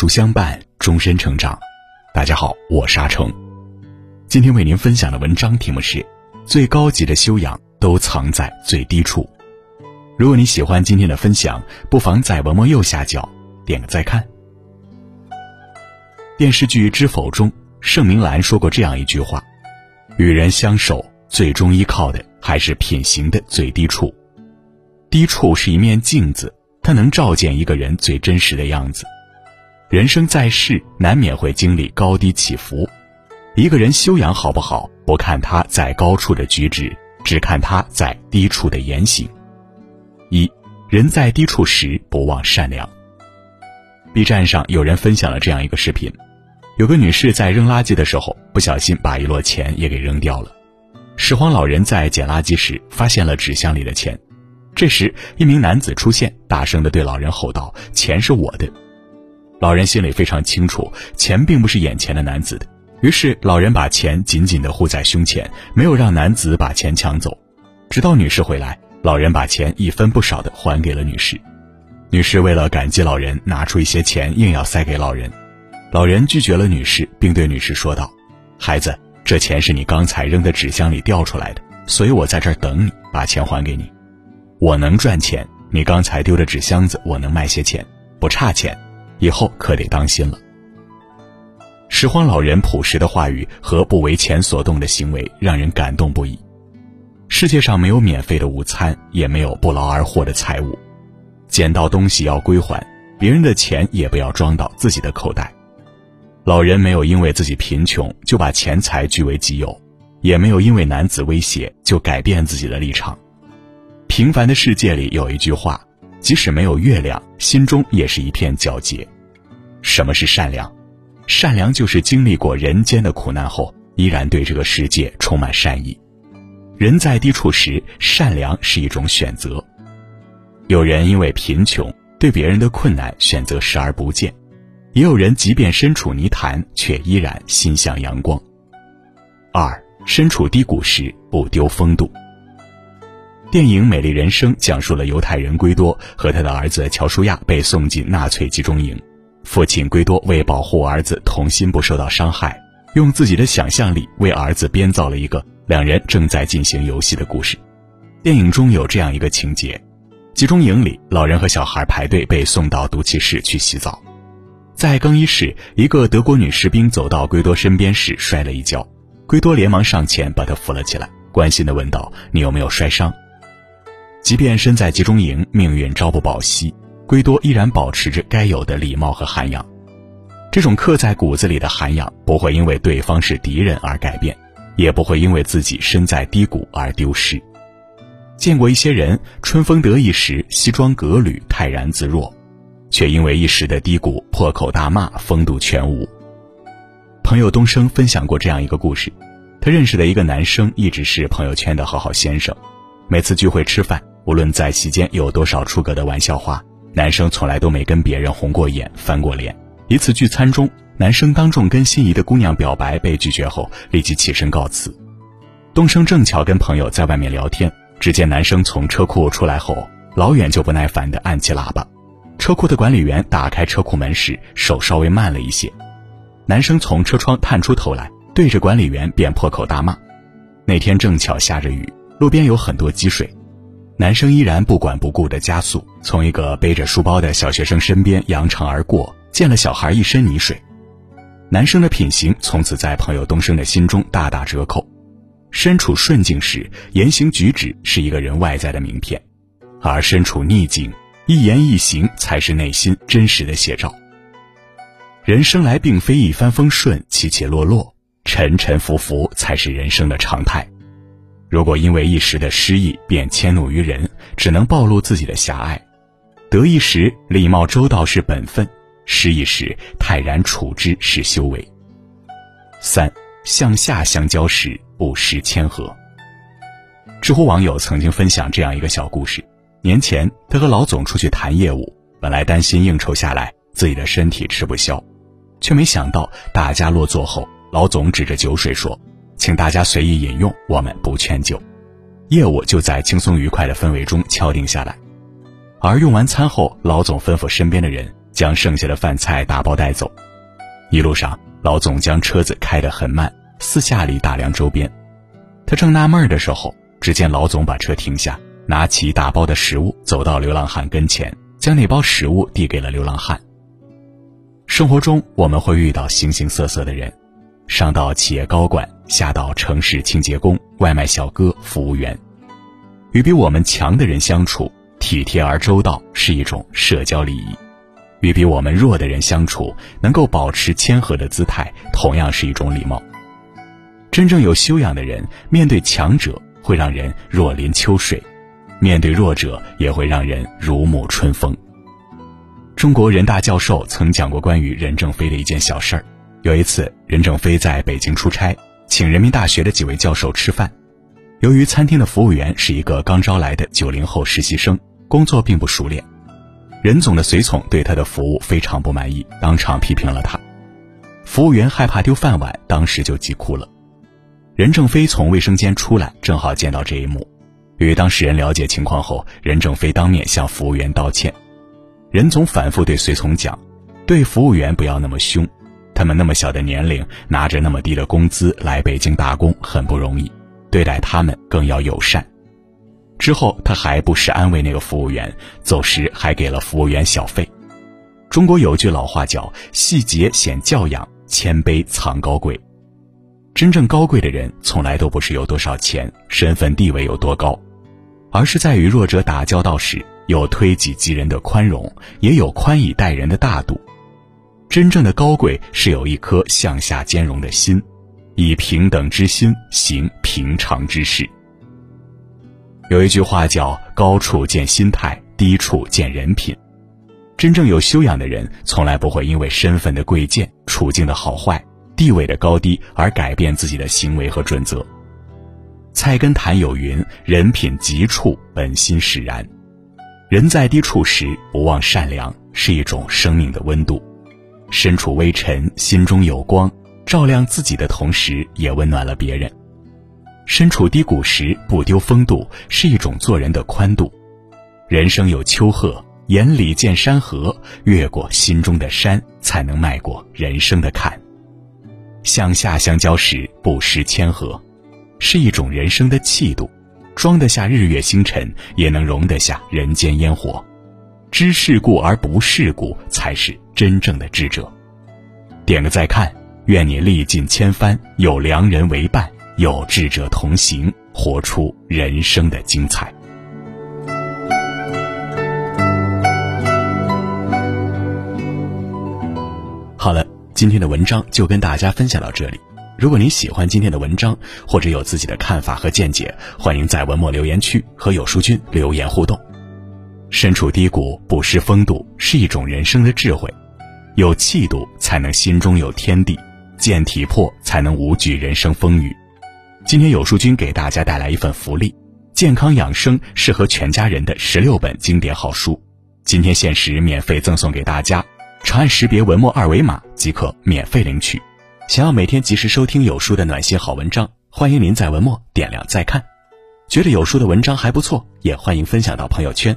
书相伴，终身成长。大家好，我是阿成。今天为您分享的文章题目是：最高级的修养都藏在最低处。如果你喜欢今天的分享，不妨在文末右下角点个再看。电视剧《知否》中，盛明兰说过这样一句话：“与人相守，最终依靠的还是品行的最低处。低处是一面镜子。”它能照见一个人最真实的样子。人生在世，难免会经历高低起伏。一个人修养好不好，不看他在高处的举止，只看他在低处的言行。一，人在低处时不忘善良。B 站上有人分享了这样一个视频：有个女士在扔垃圾的时候，不小心把一摞钱也给扔掉了。拾荒老人在捡垃圾时，发现了纸箱里的钱。这时，一名男子出现，大声的对老人吼道：“钱是我的。”老人心里非常清楚，钱并不是眼前的男子的。于是，老人把钱紧紧地护在胸前，没有让男子把钱抢走。直到女士回来，老人把钱一分不少地还给了女士。女士为了感激老人，拿出一些钱硬要塞给老人。老人拒绝了女士，并对女士说道：“孩子，这钱是你刚才扔的纸箱里掉出来的，所以我在这儿等你，把钱还给你。”我能赚钱，你刚才丢的纸箱子，我能卖些钱，不差钱，以后可得当心了。拾荒老人朴实的话语和不为钱所动的行为，让人感动不已。世界上没有免费的午餐，也没有不劳而获的财物，捡到东西要归还，别人的钱也不要装到自己的口袋。老人没有因为自己贫穷就把钱财据为己有，也没有因为男子威胁就改变自己的立场。平凡的世界里有一句话：即使没有月亮，心中也是一片皎洁。什么是善良？善良就是经历过人间的苦难后，依然对这个世界充满善意。人在低处时，善良是一种选择。有人因为贫穷，对别人的困难选择视而不见；也有人即便身处泥潭，却依然心向阳光。二，身处低谷时不丢风度。电影《美丽人生》讲述了犹太人圭多和他的儿子乔舒亚被送进纳粹集中营，父亲圭多为保护儿子童心不受到伤害，用自己的想象力为儿子编造了一个两人正在进行游戏的故事。电影中有这样一个情节：集中营里，老人和小孩排队被送到毒气室去洗澡，在更衣室，一个德国女士兵走到圭多身边时摔了一跤，圭多连忙上前把她扶了起来，关心地问道：“你有没有摔伤？”即便身在集中营，命运朝不保夕，圭多依然保持着该有的礼貌和涵养。这种刻在骨子里的涵养，不会因为对方是敌人而改变，也不会因为自己身在低谷而丢失。见过一些人，春风得意时西装革履、泰然自若，却因为一时的低谷破口大骂，风度全无。朋友东升分享过这样一个故事：他认识的一个男生，一直是朋友圈的好好先生，每次聚会吃饭。无论在席间有多少出格的玩笑话，男生从来都没跟别人红过眼、翻过脸。一次聚餐中，男生当众跟心仪的姑娘表白被拒绝后，立即起身告辞。东升正巧跟朋友在外面聊天，只见男生从车库出来后，老远就不耐烦地按起喇叭。车库的管理员打开车库门时，手稍微慢了一些。男生从车窗探出头来，对着管理员便破口大骂。那天正巧下着雨，路边有很多积水。男生依然不管不顾的加速，从一个背着书包的小学生身边扬长而过，溅了小孩一身泥水。男生的品行从此在朋友东升的心中大打折扣。身处顺境时，言行举止是一个人外在的名片；而身处逆境，一言一行才是内心真实的写照。人生来并非一帆风顺、起起落落，沉沉浮浮才是人生的常态。如果因为一时的失意便迁怒于人，只能暴露自己的狭隘；得意时礼貌周到是本分，失意时泰然处之是修为。三向下相交时不失谦和。知乎网友曾经分享这样一个小故事：年前他和老总出去谈业务，本来担心应酬下来自己的身体吃不消，却没想到大家落座后，老总指着酒水说。请大家随意饮用，我们不劝酒。业务就在轻松愉快的氛围中敲定下来。而用完餐后，老总吩咐身边的人将剩下的饭菜打包带走。一路上，老总将车子开得很慢，四下里打量周边。他正纳闷的时候，只见老总把车停下，拿起打包的食物，走到流浪汉跟前，将那包食物递给了流浪汉。生活中，我们会遇到形形色色的人，上到企业高管，下到城市清洁工、外卖小哥、服务员。与比我们强的人相处，体贴而周到是一种社交礼仪。与比我们弱的人相处，能够保持谦和的姿态，同样是一种礼貌。真正有修养的人，面对强者会让人若临秋水，面对弱者也会让人如沐春风。中国人大教授曾讲过关于任正非的一件小事儿。有一次，任正非在北京出差，请人民大学的几位教授吃饭。由于餐厅的服务员是一个刚招来的九零后实习生，工作并不熟练。任总的随从对他的服务非常不满意，当场批评了他。服务员害怕丢饭碗，当时就急哭了。任正非从卫生间出来，正好见到这一幕。与当事人了解情况后，任正非当面向服务员道歉。任总反复对随从讲：“对服务员不要那么凶，他们那么小的年龄，拿着那么低的工资来北京打工很不容易，对待他们更要友善。”之后，他还不时安慰那个服务员，走时还给了服务员小费。中国有句老话叫“细节显教养，谦卑藏高贵”。真正高贵的人，从来都不是有多少钱、身份地位有多高，而是在与弱者打交道时，有推己及人的宽容，也有宽以待人的大度。真正的高贵是有一颗向下兼容的心，以平等之心行平常之事。有一句话叫“高处见心态，低处见人品”。真正有修养的人，从来不会因为身份的贵贱、处境的好坏、地位的高低而改变自己的行为和准则。菜根谭有云：“人品急处，本心使然。”人在低处时不忘善良，是一种生命的温度。身处微尘，心中有光，照亮自己的同时，也温暖了别人。身处低谷时不丢风度，是一种做人的宽度。人生有丘壑，眼里见山河，越过心中的山，才能迈过人生的坎。向下相交时不失谦和，是一种人生的气度。装得下日月星辰，也能容得下人间烟火。知世故而不世故，才是真正的智者。点个再看，愿你历尽千帆，有良人为伴。有智者同行，活出人生的精彩。好了，今天的文章就跟大家分享到这里。如果你喜欢今天的文章，或者有自己的看法和见解，欢迎在文末留言区和有书君留言互动。身处低谷不失风度，是一种人生的智慧。有气度，才能心中有天地；见体魄，才能无惧人生风雨。今天有书君给大家带来一份福利，健康养生适合全家人的十六本经典好书，今天限时免费赠送给大家，长按识别文末二维码即可免费领取。想要每天及时收听有书的暖心好文章，欢迎您在文末点亮再看。觉得有书的文章还不错，也欢迎分享到朋友圈，